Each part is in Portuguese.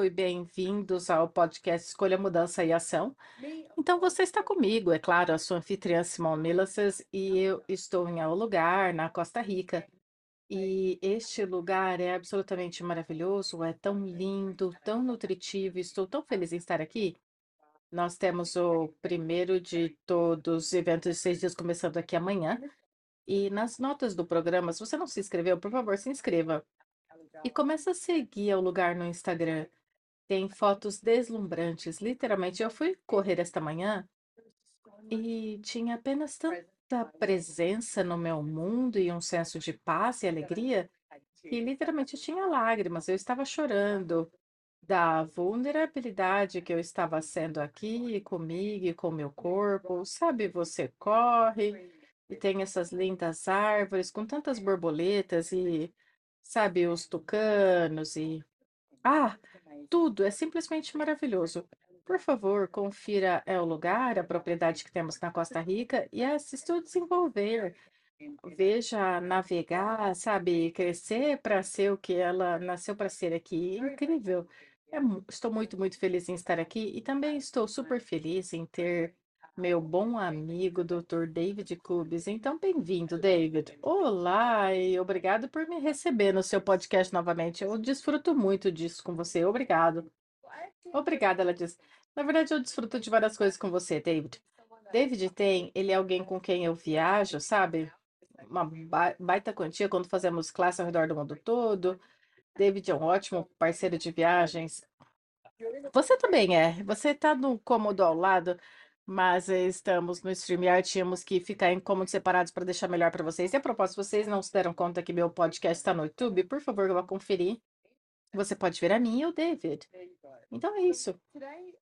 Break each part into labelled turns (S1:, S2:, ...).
S1: pessoal, e bem-vindos ao podcast Escolha, Mudança e Ação. Então, você está comigo, é claro, a sua anfitriã Simone Milaces, e eu estou em El Lugar, na Costa Rica. E este lugar é absolutamente maravilhoso, é tão lindo, tão nutritivo, estou tão feliz em estar aqui. Nós temos o primeiro de todos os eventos de seis dias começando aqui amanhã. E nas notas do programa, se você não se inscreveu, por favor, se inscreva. E começa a seguir o lugar no Instagram. Tem fotos deslumbrantes. Literalmente, eu fui correr esta manhã e tinha apenas tanta presença no meu mundo e um senso de paz e alegria que literalmente eu tinha lágrimas. Eu estava chorando da vulnerabilidade que eu estava sendo aqui comigo e com meu corpo. Sabe, você corre e tem essas lindas árvores com tantas borboletas e, sabe, os tucanos e. Ah, tudo é simplesmente maravilhoso. Por favor, confira é o lugar, a propriedade que temos na Costa Rica e assista o desenvolver. Veja navegar, sabe, crescer para ser o que ela nasceu para ser aqui. Incrível. É estou muito, muito feliz em estar aqui e também estou super feliz em ter meu bom amigo, Dr. David Cubes. Então, bem-vindo, David. Olá e obrigado por me receber no seu podcast novamente. Eu desfruto muito disso com você. Obrigado. Obrigada, ela diz. Na verdade, eu desfruto de várias coisas com você, David. David tem, ele é alguém com quem eu viajo, sabe? Uma ba- baita quantia quando fazemos classe ao redor do mundo todo. David é um ótimo parceiro de viagens. Você também é. Você está no cômodo ao lado, mas estamos no StreamYard, tínhamos que ficar em cômodos separados para deixar melhor para vocês. E a propósito, vocês não se deram conta que meu podcast está no YouTube? Por favor, vá conferir. Você pode ver a mim e o David. Então é isso.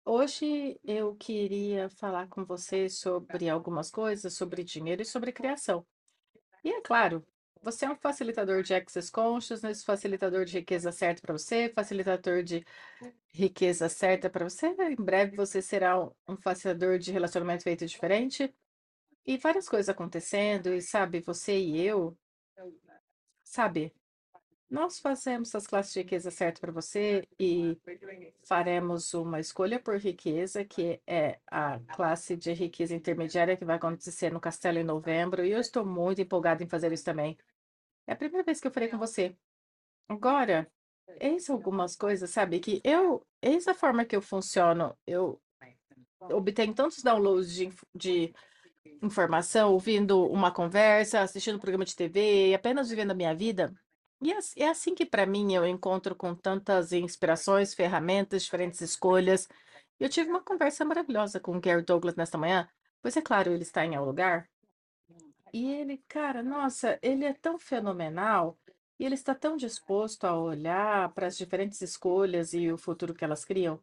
S1: Hoje eu queria falar com você sobre algumas coisas, sobre dinheiro e sobre criação. E é claro, você é um facilitador de Access Consciousness, facilitador de riqueza certa para você, facilitador de riqueza certa para você. Em breve você será um um facilitador de relacionamento feito diferente. E várias coisas acontecendo, e sabe, você e eu, sabe, nós fazemos as classes de riqueza certa para você e faremos uma escolha por riqueza, que é a classe de riqueza intermediária que vai acontecer no Castelo em novembro, e eu estou muito empolgada em fazer isso também. É a primeira vez que eu farei com você. Agora, eis algumas coisas, sabe, que eu, eis a forma que eu funciono. Eu obtenho tantos downloads de, de informação, ouvindo uma conversa, assistindo um programa de TV, e apenas vivendo a minha vida. E é ass- assim que, para mim, eu encontro com tantas inspirações, ferramentas, diferentes escolhas. Eu tive uma conversa maravilhosa com o Gary Douglas nesta manhã, pois é claro, ele está em algum lugar. E ele, cara, nossa, ele é tão fenomenal e ele está tão disposto a olhar para as diferentes escolhas e o futuro que elas criam.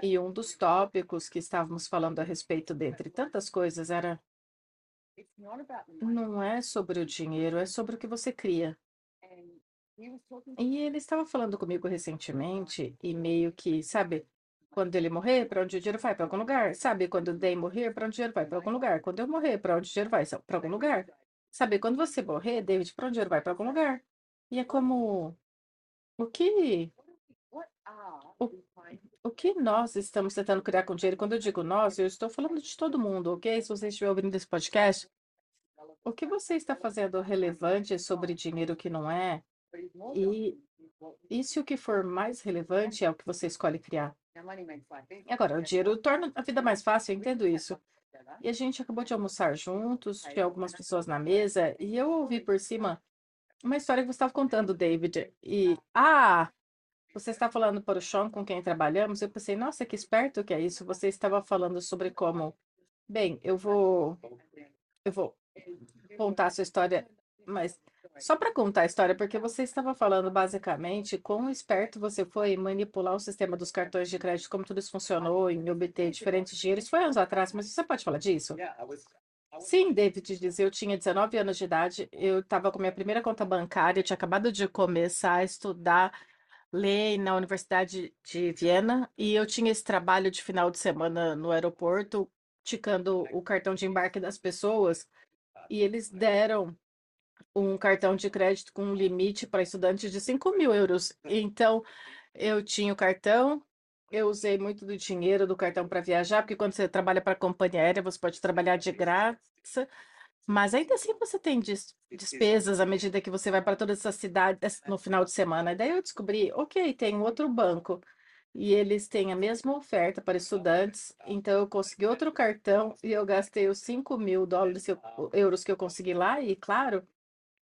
S1: E um dos tópicos que estávamos falando a respeito, dentre tantas coisas, era não é sobre o dinheiro, é sobre o que você cria. E ele estava falando comigo recentemente e meio que, sabe, quando ele morrer, para onde o dinheiro vai? Para algum lugar. Sabe, quando o Day morrer, para onde o dinheiro vai? Para algum lugar. Quando eu morrer, para onde o dinheiro vai? Para algum lugar. Sabe, quando você morrer, David, para onde o dinheiro vai? Para algum lugar. E é como o que o, o que nós estamos tentando criar com dinheiro? Quando eu digo nós, eu estou falando de todo mundo, ok? Se você estiver ouvindo esse podcast, o que você está fazendo relevante sobre dinheiro que não é? E, e se o que for mais relevante é o que você escolhe criar? Agora, o dinheiro torna a vida mais fácil, eu entendo isso. E a gente acabou de almoçar juntos, tinha algumas pessoas na mesa, e eu ouvi por cima uma história que você estava contando, David. E, ah, você está falando para o Sean com quem trabalhamos? Eu pensei, nossa, que esperto que é isso. Você estava falando sobre como. Bem, eu vou. Eu vou contar a sua história, mas Só para contar a história, porque você estava falando basicamente quão esperto você foi em manipular o sistema dos cartões de crédito, como tudo isso funcionou, em obter diferentes dinheiros. Foi anos atrás, mas você pode falar disso? Sim, David diz, eu tinha 19 anos de idade, eu estava com minha primeira conta bancária, eu tinha acabado de começar a estudar lei na Universidade de Viena e eu tinha esse trabalho de final de semana no aeroporto, ticando o cartão de embarque das pessoas, e eles deram um cartão de crédito com um limite para estudantes de 5 mil euros. Então, eu tinha o cartão, eu usei muito do dinheiro do cartão para viajar, porque quando você trabalha para a companhia aérea, você pode trabalhar de graça, mas ainda assim você tem des- despesas. à medida que você vai para todas essas cidades no final de semana. E daí eu descobri, ok, tem um outro banco e eles têm a mesma oferta para estudantes, então eu consegui outro cartão e eu gastei os 5 mil dólares, euros que eu consegui lá, e claro,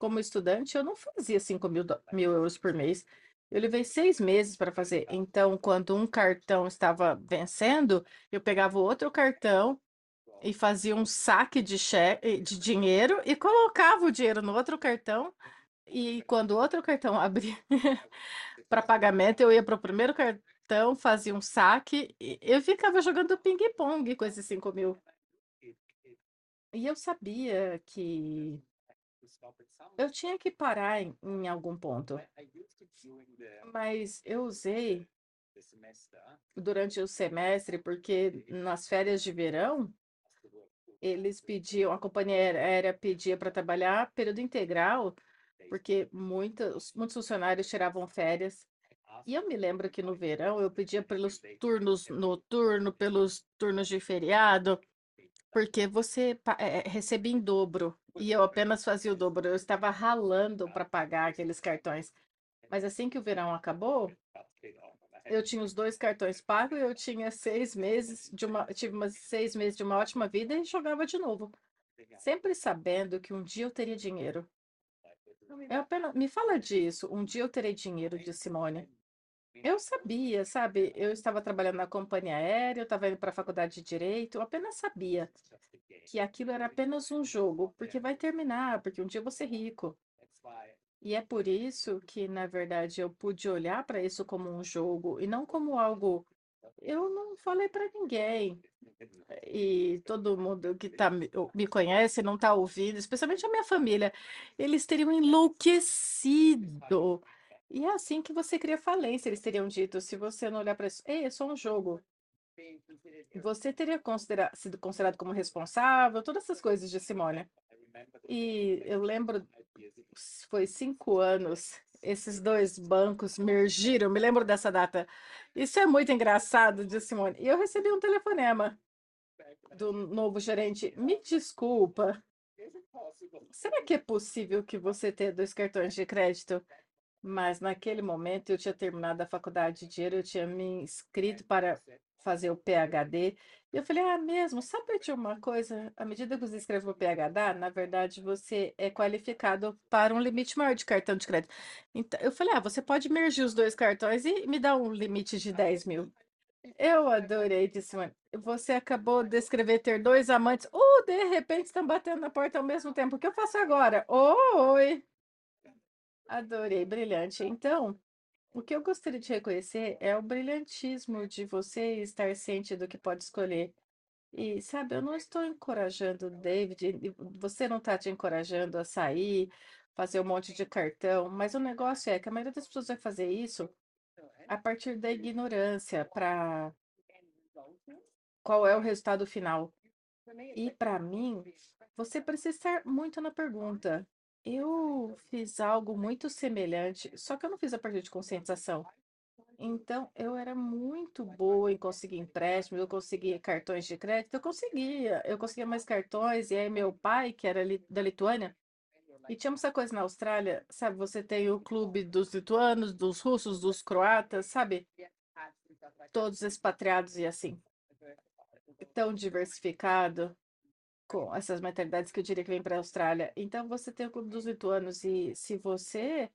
S1: como estudante, eu não fazia 5 mil, mil euros por mês. Eu levei seis meses para fazer. Então, quando um cartão estava vencendo, eu pegava outro cartão e fazia um saque de cheque, de dinheiro e colocava o dinheiro no outro cartão. E quando o outro cartão abria para pagamento, eu ia para o primeiro cartão, fazia um saque. E eu ficava jogando ping-pong com esses 5 mil. E eu sabia que eu tinha que parar em, em algum ponto. Mas eu usei durante o semestre, porque nas férias de verão, eles pediam, a companhia aérea pedia para trabalhar período integral, porque muitos, muitos funcionários tiravam férias. E eu me lembro que no verão eu pedia pelos turnos noturno, pelos turnos de feriado, porque você é, é, recebia em dobro e eu apenas fazia o dobro. Eu estava ralando para pagar aqueles cartões. Mas assim que o verão acabou, eu tinha os dois cartões pagos, eu tinha seis meses de uma, tive umas seis meses de uma ótima vida e jogava de novo, sempre sabendo que um dia eu teria dinheiro. Eu apenas, me fala disso, um dia eu terei dinheiro, disse Simone. Eu sabia, sabe? Eu estava trabalhando na companhia aérea, eu estava indo para a faculdade de direito, eu apenas sabia que aquilo era apenas um jogo, porque vai terminar, porque um dia eu vou ser rico. E é por isso que, na verdade, eu pude olhar para isso como um jogo e não como algo. Eu não falei para ninguém. E todo mundo que tá, me conhece não está ouvindo, especialmente a minha família. Eles teriam enlouquecido. E é assim que você cria falência, eles teriam dito, se você não olhar para isso. Ei, é só um jogo. Você teria considera sido considerado como responsável, todas essas coisas de Simone. E eu lembro, foi cinco anos, esses dois bancos mergiram, me lembro dessa data. Isso é muito engraçado, disse Simone. E eu recebi um telefonema do novo gerente. Me desculpa, será que é possível que você tenha dois cartões de crédito? Mas naquele momento eu tinha terminado a faculdade de Direito, eu tinha me inscrito para fazer o PhD. E eu falei, ah, mesmo, sabe de uma coisa? À medida que você escreve o PhD, na verdade você é qualificado para um limite maior de cartão de crédito. Então, eu falei, ah, você pode mergir os dois cartões e me dar um limite de 10 mil. Eu adorei, disse Simone. Você acabou de escrever ter dois amantes. Uh, de repente estão batendo na porta ao mesmo tempo. O que eu faço agora? Oi! Adorei, brilhante. Então, o que eu gostaria de reconhecer é o brilhantismo de você estar ciente do que pode escolher. E, sabe, eu não estou encorajando o David, você não está te encorajando a sair, fazer um monte de cartão, mas o negócio é que a maioria das pessoas vai fazer isso a partir da ignorância para qual é o resultado final. E para mim, você precisa estar muito na pergunta. Eu fiz algo muito semelhante, só que eu não fiz a partir de conscientização. Então, eu era muito boa em conseguir empréstimo, eu conseguia cartões de crédito, eu conseguia, eu conseguia mais cartões, e aí meu pai, que era da Lituânia, e tinha essa coisa na Austrália, sabe, você tem o clube dos lituanos, dos russos, dos croatas, sabe, todos expatriados e assim, tão diversificado, com essas mentalidades que eu diria que vem para a Austrália. Então, você tem o clube dos lituanos, e se você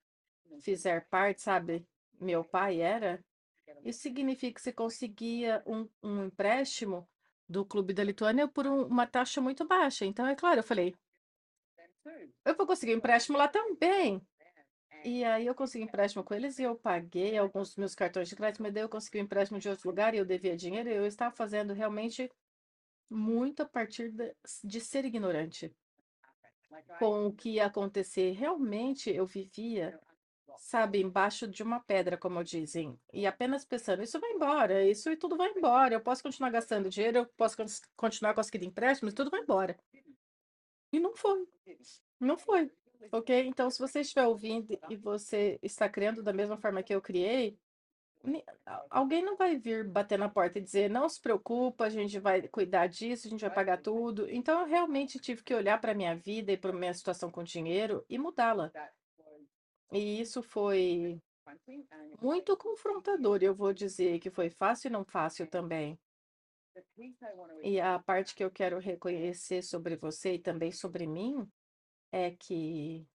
S1: fizer parte, sabe, meu pai era. Isso significa que você conseguia um, um empréstimo do Clube da Lituânia por um- uma taxa muito baixa. Então, é claro, eu falei, eu vou conseguir um empréstimo lá também. E aí eu consegui empréstimo com eles e eu paguei alguns dos meus cartões de crédito, mas daí eu consegui um empréstimo de outro lugar e eu devia dinheiro e eu estava fazendo realmente muito a partir de, de ser ignorante com o que ia acontecer. Realmente eu vivia, sabe, embaixo de uma pedra, como dizem, e apenas pensando, isso vai embora, isso e tudo vai embora. Eu posso continuar gastando dinheiro, eu posso continuar conseguindo empréstimos, tudo vai embora. E não foi, não foi. Ok? Então, se você estiver ouvindo e você está criando da mesma forma que eu criei, ni- alguém não vai vir bater na porta e dizer, não se preocupa, a gente vai cuidar disso, a gente vai pagar tudo. Então, eu realmente tive que olhar para a minha vida e para a minha situação com dinheiro e mudá-la. E isso foi muito confrontador. Eu vou dizer que foi fácil e não fácil também. E a parte que eu quero reconhecer sobre você e também sobre mim é que,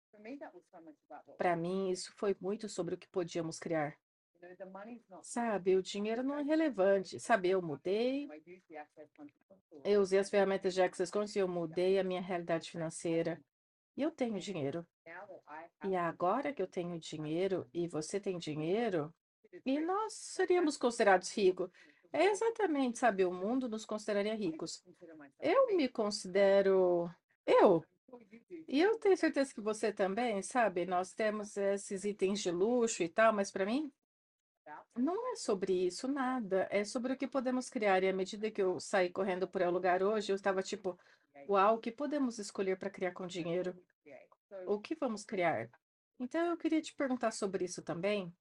S1: para mim, isso foi muito sobre o que podíamos criar. Sabe, o dinheiro não é relevante. Sabe, eu mudei, eu usei as ferramentas de Access Conscious e eu mudei a minha realidade financeira. E eu tenho dinheiro. E agora que eu tenho dinheiro e você tem dinheiro, e nós seríamos considerados ricos. É exatamente, sabe, o mundo nos consideraria ricos. Eu me considero eu. E eu tenho certeza que você também, sabe? Nós temos esses itens de luxo e tal, mas para mim não é sobre isso nada. É sobre o que podemos criar. E à medida que eu saí correndo por o lugar hoje, eu estava tipo, uau, o que podemos escolher para criar com dinheiro? O que vamos criar? Então eu queria te perguntar sobre isso também.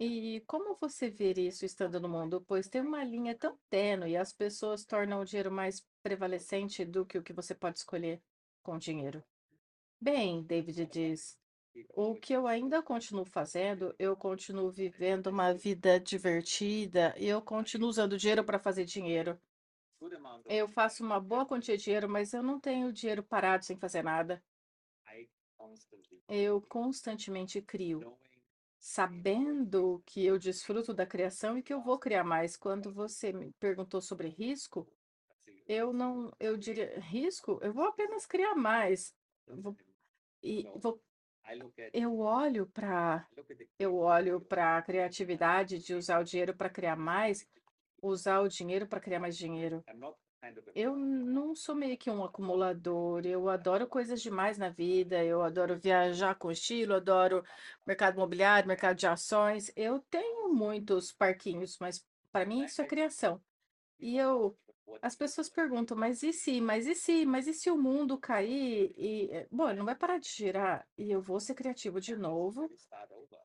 S1: E como você vê isso estando no mundo? Pois tem uma linha tão tênue e as pessoas tornam o dinheiro mais prevalecente do que o que você pode escolher com dinheiro. Bem, David diz, o que eu ainda continuo fazendo, eu continuo vivendo uma vida divertida e eu continuo usando dinheiro para fazer dinheiro. Eu faço uma boa quantia de dinheiro, mas eu não tenho dinheiro parado sem fazer nada. Eu constantemente crio, sabendo que eu desfruto da criação e que eu vou criar mais. Quando você me perguntou sobre risco, eu não, eu diria, risco, eu vou apenas criar mais. Vou- e vou, eu olho para, eu olho para a criatividade de usar o dinheiro para criar mais, usar o dinheiro para criar mais dinheiro. Eu não sou meio que um acumulador. Eu adoro coisas demais na vida. Eu adoro viajar com estilo, adoro mercado imobiliário, mercado de ações. Eu tenho muitos parquinhos, mas para mim isso é criação. E eu, as pessoas perguntam, mas e se, mas e se, mas e se o mundo cair? E, eh, bom, ele não vai parar de girar. E eu vou ser criativo de novo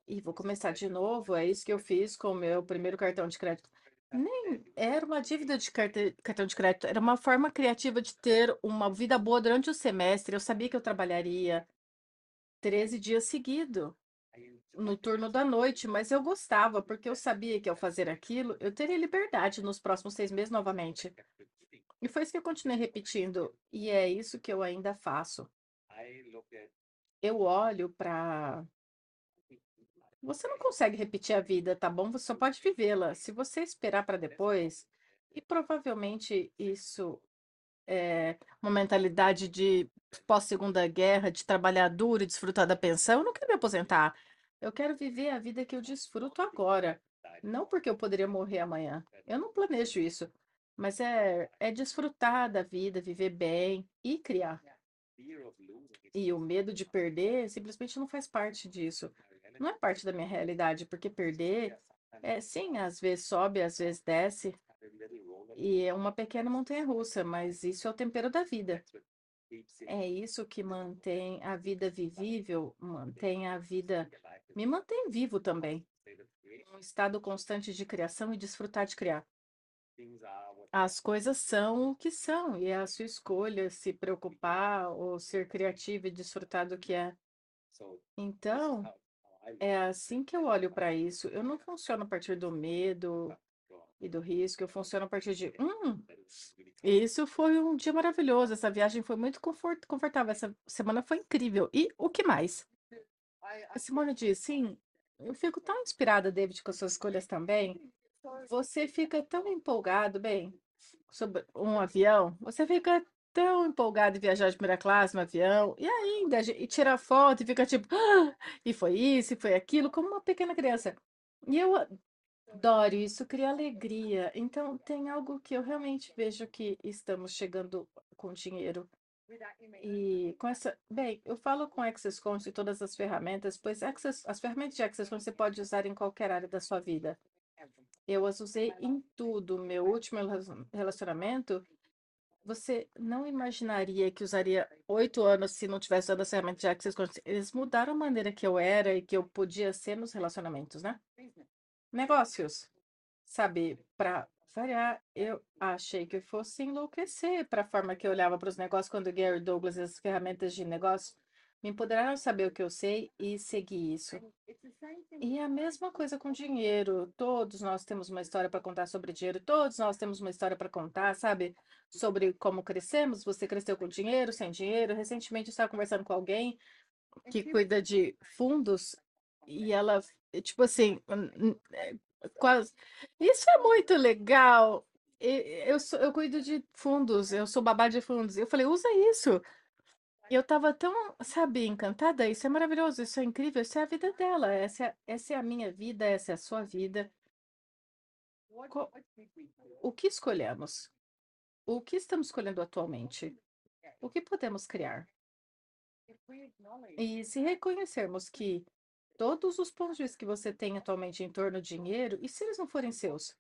S1: e vou começar de novo. É isso que eu fiz com o meu primeiro cartão de crédito. Nem era uma dívida de cartão de crédito, era uma forma criativa de ter uma vida boa durante o semestre. Eu sabia que eu trabalharia 13 dias seguidos no turno da noite, mas eu gostava, porque eu sabia que ao fazer aquilo, eu teria liberdade nos próximos seis meses novamente. E foi isso que eu continuei repetindo, e é isso que eu ainda faço. Eu olho para. Você não consegue repetir a vida, tá bom? Você só pode vivê-la. Se você esperar para depois, e provavelmente isso é uma mentalidade de pós-segunda guerra, de trabalhar duro e desfrutar da pensão, eu não quero me aposentar. Eu quero viver a vida que eu desfruto agora. Não porque eu poderia morrer amanhã. Eu não planejo isso. Mas é, é desfrutar da vida, viver bem e criar. E o medo de perder simplesmente não faz parte disso. Não é parte da minha realidade, porque perder é sim, às vezes sobe, às vezes desce, e é uma pequena montanha-russa, mas isso é o tempero da vida. É isso que mantém a vida vivível, mantém a vida, me mantém vivo também. Um estado constante de criação e desfrutar de criar. As coisas são o que são, e é a sua escolha se preocupar ou ser criativo e desfrutar do que é. Então, é assim que eu olho para isso. Eu não funciono a partir do medo e do risco, eu funciono a partir de, hum, isso foi um dia maravilhoso, essa viagem foi muito confort- confortável, essa semana foi incrível. E o que mais? A Simone diz, sim, eu fico tão inspirada, David, com suas escolhas também. Você fica tão empolgado, bem, sobre um avião, você fica tão empolgado em viajar de primeira classe no avião, e ainda, e tira foto e fica tipo, ah, e foi isso, e foi aquilo, como uma pequena criança. E eu adoro isso, cria alegria. Então, tem algo que eu realmente vejo que estamos chegando com dinheiro. E com essa, bem, eu falo com Access Conscious e todas as ferramentas, pois Access, as ferramentas de Access Conscious você pode usar em qualquer área da sua vida. Eu as usei em tudo. Meu último relacionamento, você não imaginaria que usaria oito anos se não tivesse usado as ferramentas de Access Conscious. Eles mudaram a maneira que eu era e que eu podia ser nos relacionamentos, né? Negócios, sabe, para variar, eu achei que fosse enlouquecer para a forma que eu olhava para os negócios quando Gary Douglas e as ferramentas de negócio me empoderaram saber o que eu sei e seguir isso. E a mesma coisa com dinheiro. Todos nós temos uma história para contar sobre dinheiro, todos nós temos uma história para contar, sabe? Sobre como crescemos. Você cresceu com dinheiro, sem dinheiro. Recentemente eu estava conversando com alguém que cuida de fundos e ela, tipo assim, quase. Isso é muito legal. Eu, sou, eu cuido de fundos, eu sou babá de fundos. Eu falei, usa isso. Eu estava tão, sabe, encantada. Isso é maravilhoso, isso é incrível, isso é a vida dela. Essa é, essa é a minha vida, essa é a sua vida. O que escolhemos? O que estamos escolhendo atualmente? O que podemos criar? E se reconhecermos que todos os pontos que você tem atualmente em torno do dinheiro, e se eles não forem seus?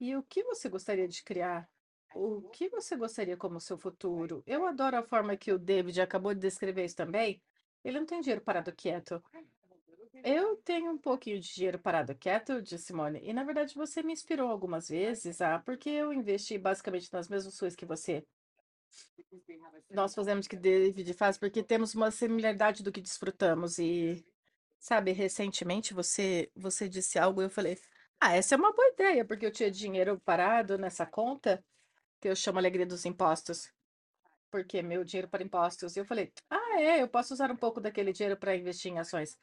S1: E o que você gostaria de criar? O que você gostaria como seu futuro? Eu adoro a forma que o David acabou de descrever isso também. Ele não tem dinheiro parado quieto. Eu tenho um pouquinho de dinheiro parado quieto, disse Simone, e na verdade você me inspirou algumas vezes, ah, porque eu investi basicamente nas mesmas coisas que você. Nós fazemos o que David faz porque temos uma similaridade do que desfrutamos e, sabe, recentemente você você disse algo e eu falei, ah, essa é uma boa ideia, porque eu tinha dinheiro parado nessa conta que eu chamo Alegria dos Impostos, porque meu dinheiro para impostos. E eu falei, ah, é, eu posso usar um pouco daquele dinheiro para investir em ações.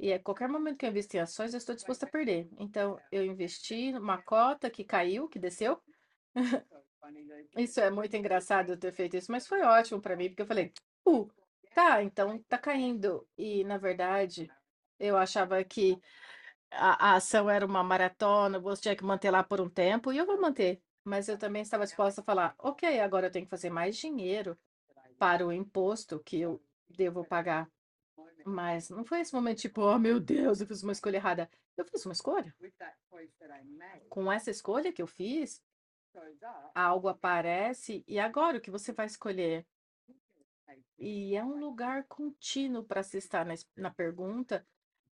S1: E a qualquer momento que eu investir em ações, eu estou disposta a perder. Então, eu investi numa cota que caiu, que desceu. Isso é muito engraçado eu ter feito isso, mas foi ótimo para mim, porque eu falei, uh, tá, então tá caindo. E, na verdade, eu achava que a, a ação era uma maratona, você tinha que manter lá por um tempo, e eu vou manter. Mas eu também estava disposta a falar: ok, agora eu tenho que fazer mais dinheiro para o imposto que eu devo pagar. Mas não foi esse momento tipo, oh meu Deus, eu fiz uma escolha errada. Eu fiz uma escolha. Com essa escolha que eu fiz, algo aparece e agora o que você vai escolher? E é um lugar contínuo para se estar na, na pergunta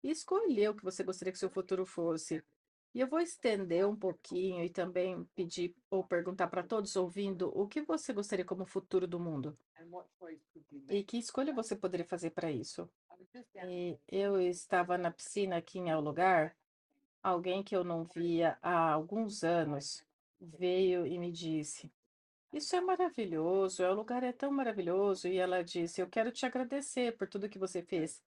S1: e escolher o que você gostaria que seu futuro fosse. E eu vou estender um pouquinho e também pedir ou perguntar para todos ouvindo o que você gostaria como futuro do mundo e que escolha você poderia fazer para isso. E eu estava na piscina aqui em El Lugar, alguém que eu não via há alguns anos veio e me disse: Isso é maravilhoso, o lugar é tão maravilhoso. E ela disse: Eu quero te agradecer por tudo que você fez,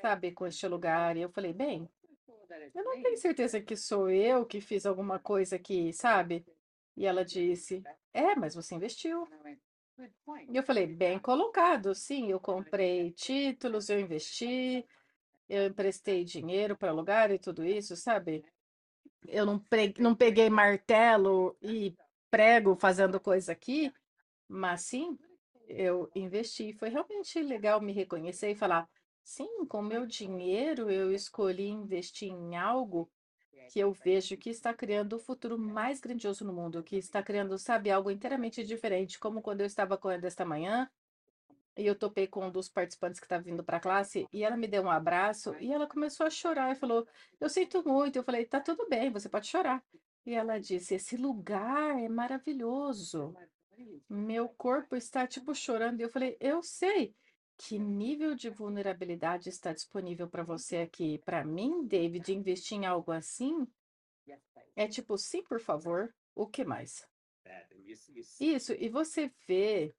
S1: sabe, com este lugar. E eu falei: Bem, eu não tenho certeza que sou eu que fiz alguma coisa aqui, sabe? E ela disse: É, mas você investiu. E eu falei: Bem colocado, sim. Eu comprei títulos, eu investi, eu emprestei dinheiro para alugar e tudo isso, sabe? Eu não, não peguei martelo e prego fazendo coisa aqui, mas sim, eu investi. Foi realmente legal me reconhecer e falar: Sim, com meu dinheiro eu escolhi investir em algo que eu vejo que está criando o futuro mais grandioso no mundo, que está criando, sabe, algo inteiramente diferente, como quando eu estava correndo esta manhã e eu topei com um dos participantes que estava vindo para a classe e ela me deu um abraço e ela começou a chorar e falou: Eu sinto muito. Eu falei: Tá tudo bem, você pode chorar. E ela disse: Esse lugar é maravilhoso. Meu corpo está tipo chorando. E eu falei: Eu sei. Que nível de vulnerabilidade está disponível para você aqui? Para mim, David, investir em algo assim é tipo, sim, por favor, o que mais? Isso, e você vê,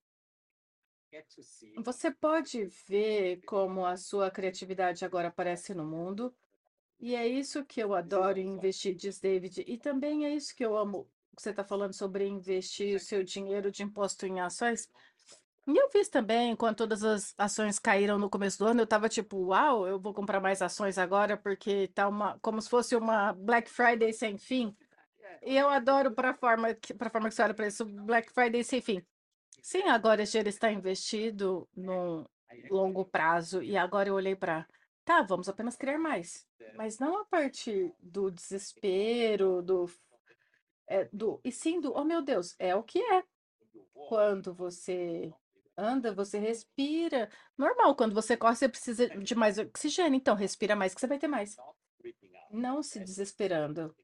S1: você pode ver como a sua criatividade agora aparece no mundo, e é isso que eu adoro investir, diz David, e também é isso que eu amo. Você está falando sobre investir o seu dinheiro de imposto em ações. E eu fiz também, quando todas as ações caíram no começo do ano, eu tava tipo, uau, eu vou comprar mais ações agora porque tá uma, como se fosse uma Black Friday sem fim. E eu adoro para forma que, para forma que você olha para isso, Black Friday sem fim. Sim, agora esse dinheiro está investido no longo prazo e agora eu olhei para, tá, vamos apenas criar mais, mas não a partir do desespero, do, é, do, e sim do, oh meu Deus, é o que é. Quando você anda, você respira. Normal, quando você corre, você precisa de mais oxigênio, então respira mais que você vai ter mais. Não se desesperando.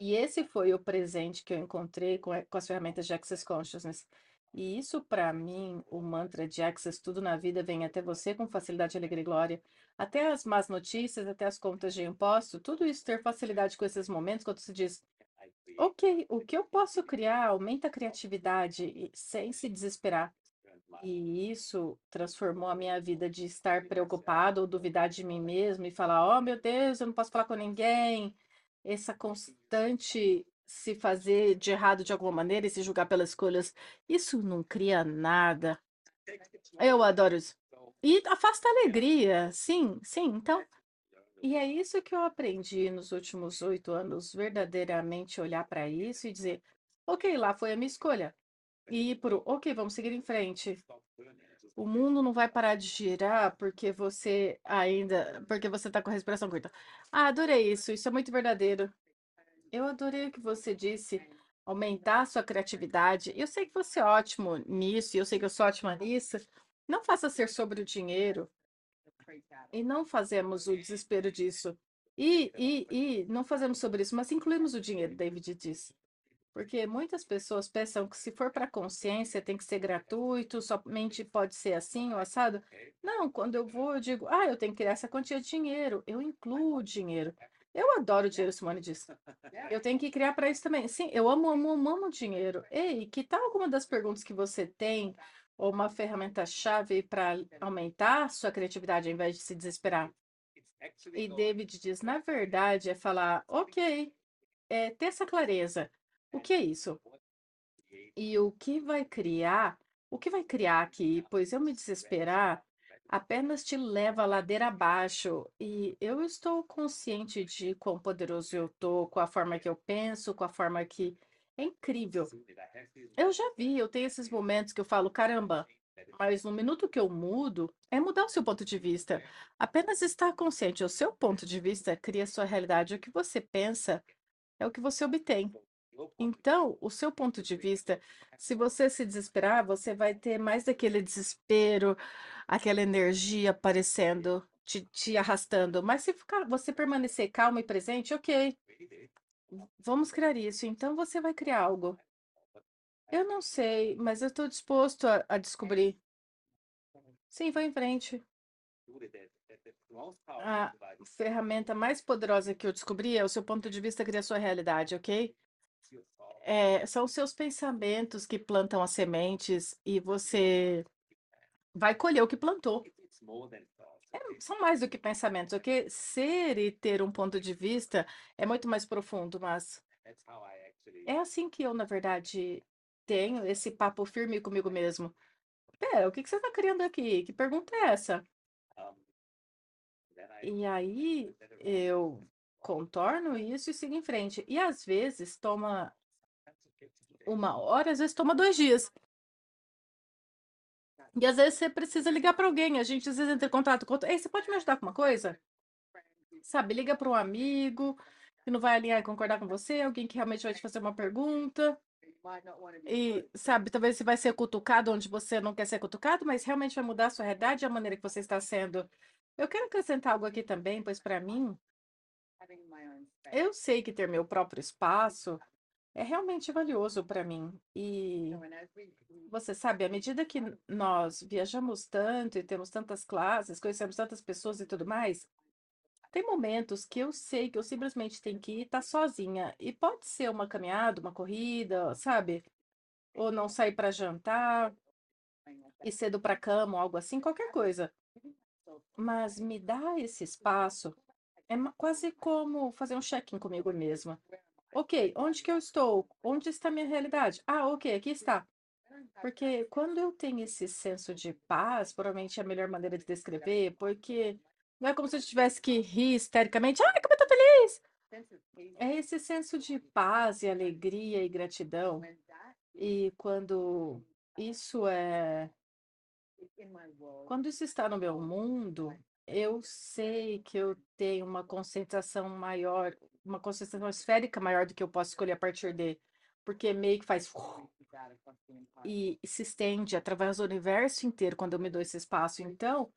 S1: E esse foi o presente que eu encontrei com, com as ferramentas de Access Consciousness. E isso, para mim, o mantra de Access, tudo na vida vem até você com facilidade, alegria e glória. Até as más notícias, até as contas de imposto, tudo isso ter facilidade com esses momentos, quando você diz, ok, o que eu posso criar aumenta a criatividade sem se desesperar. E isso transformou a minha vida de estar preocupado ou duvidar de mim mesmo e falar: oh meu Deus, eu não posso falar com ninguém. Essa constante se fazer de errado de alguma maneira e se julgar pelas escolhas, isso não cria nada. Eu adoro isso. E afasta a alegria, sim, sim. Então, e é isso que eu aprendi nos últimos oito anos, verdadeiramente olhar para isso e dizer, ok, lá foi a minha escolha. E pro, ok, vamos seguir em frente. O mundo não vai parar de girar porque você ainda, porque você tá com a respiração curta. Ah, adorei isso, isso é muito verdadeiro. Eu adorei o que você disse, aumentar a sua criatividade. Eu sei que você é ótimo nisso, e eu sei que eu sou ótima nisso. Não faça ser sobre o dinheiro. E não fazemos o desespero disso. E, e, e não fazemos sobre isso, mas incluímos o dinheiro, David disse. Porque muitas pessoas pensam que se for para consciência tem que ser gratuito, somente pode ser assim ou assado. Não, quando eu vou, eu digo, ah, eu tenho que criar essa quantia de dinheiro, eu incluo dinheiro. Eu adoro dinheiro, Simone disse. Eu tenho que criar para isso também. Sim, eu amo, amo, amo, amo dinheiro. Ei, que tal alguma das perguntas que você tem, ou uma ferramenta-chave para aumentar sua criatividade ao invés de se desesperar? E David diz, na verdade, é falar, ok, é ter essa clareza. O que é isso? E o que vai criar? O que vai criar aqui? Pois eu me desesperar apenas te leva a ladeira abaixo. E eu estou consciente de quão poderoso eu tô, com a forma que eu penso, com a forma que é incrível. Eu já vi, eu tenho esses momentos que eu falo, caramba, mas no minuto que eu mudo, é mudar o seu ponto de vista. Apenas estar consciente, o seu ponto de vista cria sua realidade. O que você pensa é o que você obtém. Então, o seu ponto de vista, se você se desesperar, você vai ter mais daquele desespero, aquela energia aparecendo, te, te arrastando. Mas se ficar, você permanecer calmo e presente, ok, vamos criar isso. Então você vai criar algo. Eu não sei, mas eu estou disposto a, a descobrir. Sim, vai em frente. A ferramenta mais poderosa que eu descobri é o seu ponto de vista cria sua realidade, ok? É, são os seus pensamentos que plantam as sementes e você vai colher o que plantou. É, são mais do que pensamentos, ok? Ser e ter um ponto de vista é muito mais profundo, mas é assim que eu, na verdade, tenho esse papo firme comigo mesmo. Pera, o que que você está criando aqui? Que pergunta é essa? E aí eu contorno isso e sigo em frente. E às vezes toma uma hora, às vezes toma dois dias. E às vezes você precisa ligar para alguém. A gente às vezes entra em contato com outro. Ei, você pode me ajudar com uma coisa? Sabe, liga para um amigo que não vai alinhar e concordar com você, alguém que realmente vai te fazer uma pergunta. E, sabe, talvez você vai ser cutucado onde você não quer ser cutucado, mas realmente vai mudar a sua realidade e a maneira que você está sendo. Eu quero acrescentar algo aqui também, pois para mim, eu sei que ter meu próprio espaço é realmente valioso para mim. E você sabe, à medida que nós viajamos tanto e temos tantas classes, conhecemos tantas pessoas e tudo mais, tem momentos que eu sei que eu simplesmente tenho que ir estar sozinha. E pode ser uma caminhada, uma corrida, sabe? Ou não sair para jantar, ir cedo para cama, ou algo assim, qualquer coisa. Mas me dá esse espaço é quase como fazer um check-in comigo mesma. Ok, onde que eu estou? Onde está minha realidade? Ah, ok, aqui está. Porque quando eu tenho esse senso de paz, provavelmente é a melhor maneira de descrever, porque não é como se eu tivesse que rir histericamente, ai, como eu tô feliz! É esse senso de paz e alegria e gratidão. E quando isso é, quando isso está no meu mundo, eu sei que eu tenho uma concentração maior, uma concentração esférica maior do que eu posso escolher a partir de, porque meio que faz e se estende através do universo inteiro quando eu me dou esse espaço. Então,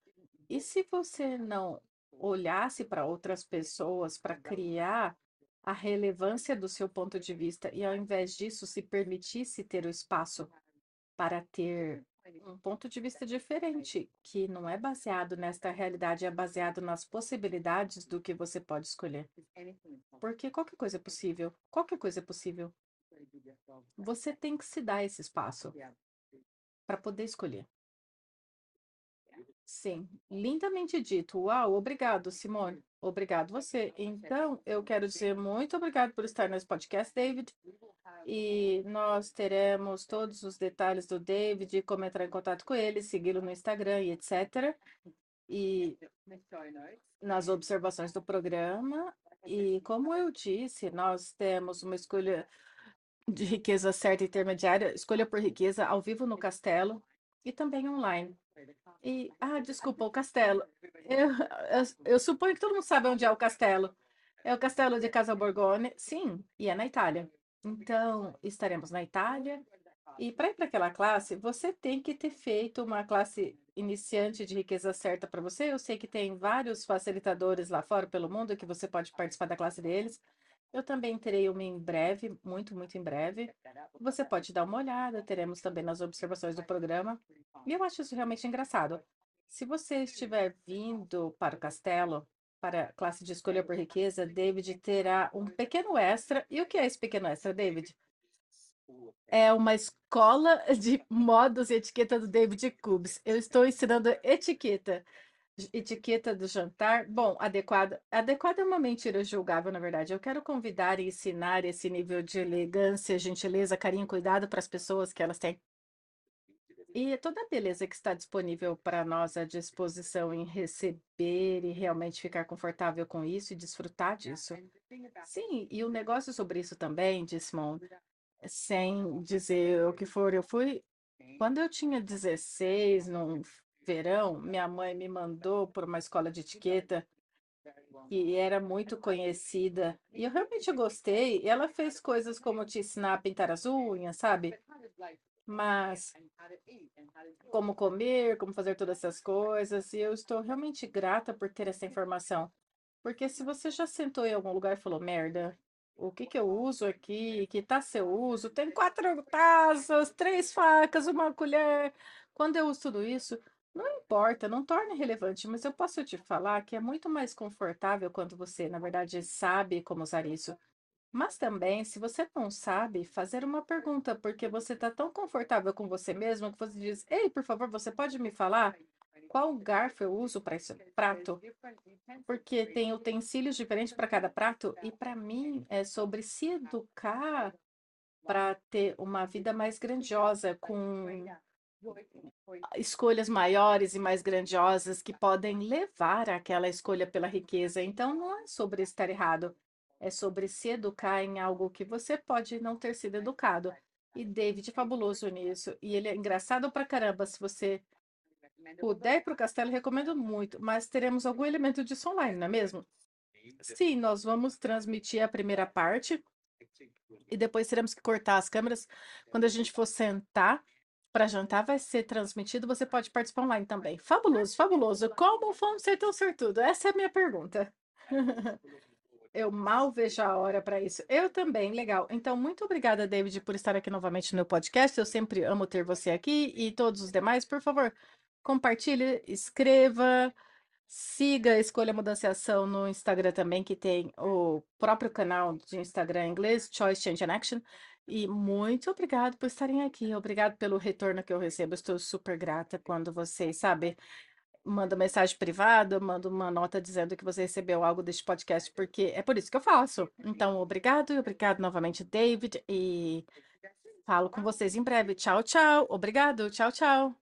S1: e se você não olhasse para outras pessoas para criar a relevância do seu ponto de vista e, ao invés disso, se permitisse ter o espaço para ter um ponto de vista diferente, que não é baseado nesta realidade, é baseado nas possibilidades do que você pode escolher. Porque qualquer coisa é possível. Qualquer coisa é possível. Você tem que se dar esse espaço para poder escolher. Sim, lindamente dito. Uau, obrigado, Simone. Obrigado você. Então, eu quero dizer muito obrigado por estar nesse podcast, David. E nós teremos todos os detalhes do David, como entrar em contato com ele, segui-lo no Instagram e etc. E nas observações do programa. E como eu disse, nós temos uma escolha de riqueza certa e intermediária, escolha por riqueza ao vivo no Castelo e também online. E, ah, desculpa, o castelo. Eu, eu, eu suponho que todo mundo sabe onde é o castelo. É o castelo de Casa Borgone, sim, e é na Itália. Então, estaremos na Itália. E para ir para aquela classe, você tem que ter feito uma classe iniciante de riqueza certa para você. Eu sei que tem vários facilitadores lá fora pelo mundo que você pode participar da classe deles. Eu também terei uma em breve, muito, muito em breve. Você pode dar uma olhada, teremos também nas observações do programa. E eu acho isso realmente engraçado. Se você estiver vindo para o castelo, para a classe de escolha por riqueza, David terá um pequeno extra. E o que é esse pequeno extra, David? É uma escola de modos e etiqueta do David Cubes. Eu estou ensinando etiqueta. Etiqueta do jantar. Bom, adequada. Adequada é uma mentira julgável, na verdade. Eu quero convidar e ensinar esse nível de elegância, gentileza, carinho, cuidado para as pessoas que elas têm. E toda a beleza que está disponível para nós à disposição em receber e realmente ficar confortável com isso e desfrutar disso. Sim, e o negócio sobre isso também, disse Mon, sem dizer o que for, eu fui. Quando eu tinha 16, num verão, minha mãe me mandou para uma escola de etiqueta que era muito conhecida. E eu realmente gostei. Ela fez coisas como te ensinar a pintar as unhas, sabe? Mas como comer, como fazer todas essas coisas. E eu estou realmente grata por ter essa informação. Porque se você já sentou em algum lugar e falou, merda, o que que eu uso aqui? Que taça eu uso? Tem quatro taças, três facas, uma colher. Quando eu uso tudo isso, não importa, não torna relevante, mas eu posso te falar que é muito mais confortável quando você, na verdade, sabe como usar isso. Mas também, se você não sabe, fazer uma pergunta, porque você está tão confortável com você mesmo que você diz: Ei, por favor, você pode me falar qual garfo eu uso para esse prato? Porque tem utensílios diferentes para cada prato, e para mim é sobre se educar para ter uma vida mais grandiosa, com escolhas maiores e mais grandiosas que podem levar àquela escolha pela riqueza. Então, não é sobre estar errado, é sobre se educar em algo que você pode não ter sido educado. E David é fabuloso nisso. E ele é engraçado pra caramba. Se você puder ir para o castelo, recomendo muito. Mas teremos algum elemento disso online, não é mesmo? Sim, nós vamos transmitir a primeira parte. E depois teremos que cortar as câmeras quando a gente for sentar para jantar vai ser transmitido, você pode participar online também. Fabuloso, fabuloso. Como vamos ser tão sortudo? Essa é a minha pergunta. Eu mal vejo a hora para isso. Eu também, legal. Então, muito obrigada, David, por estar aqui novamente no meu podcast. Eu sempre amo ter você aqui e todos os demais. Por favor, compartilhe, escreva, siga Escolha Mudança e Ação no Instagram também, que tem o próprio canal de Instagram em inglês, Choice Change and Action. E muito obrigado por estarem aqui. Obrigado pelo retorno que eu recebo. Estou super grata quando vocês, sabe, manda mensagem privada, manda uma nota dizendo que você recebeu algo deste podcast, porque é por isso que eu faço. Então, obrigado e obrigado novamente, David. E Falo com vocês em breve. Tchau, tchau. Obrigado. Tchau, tchau.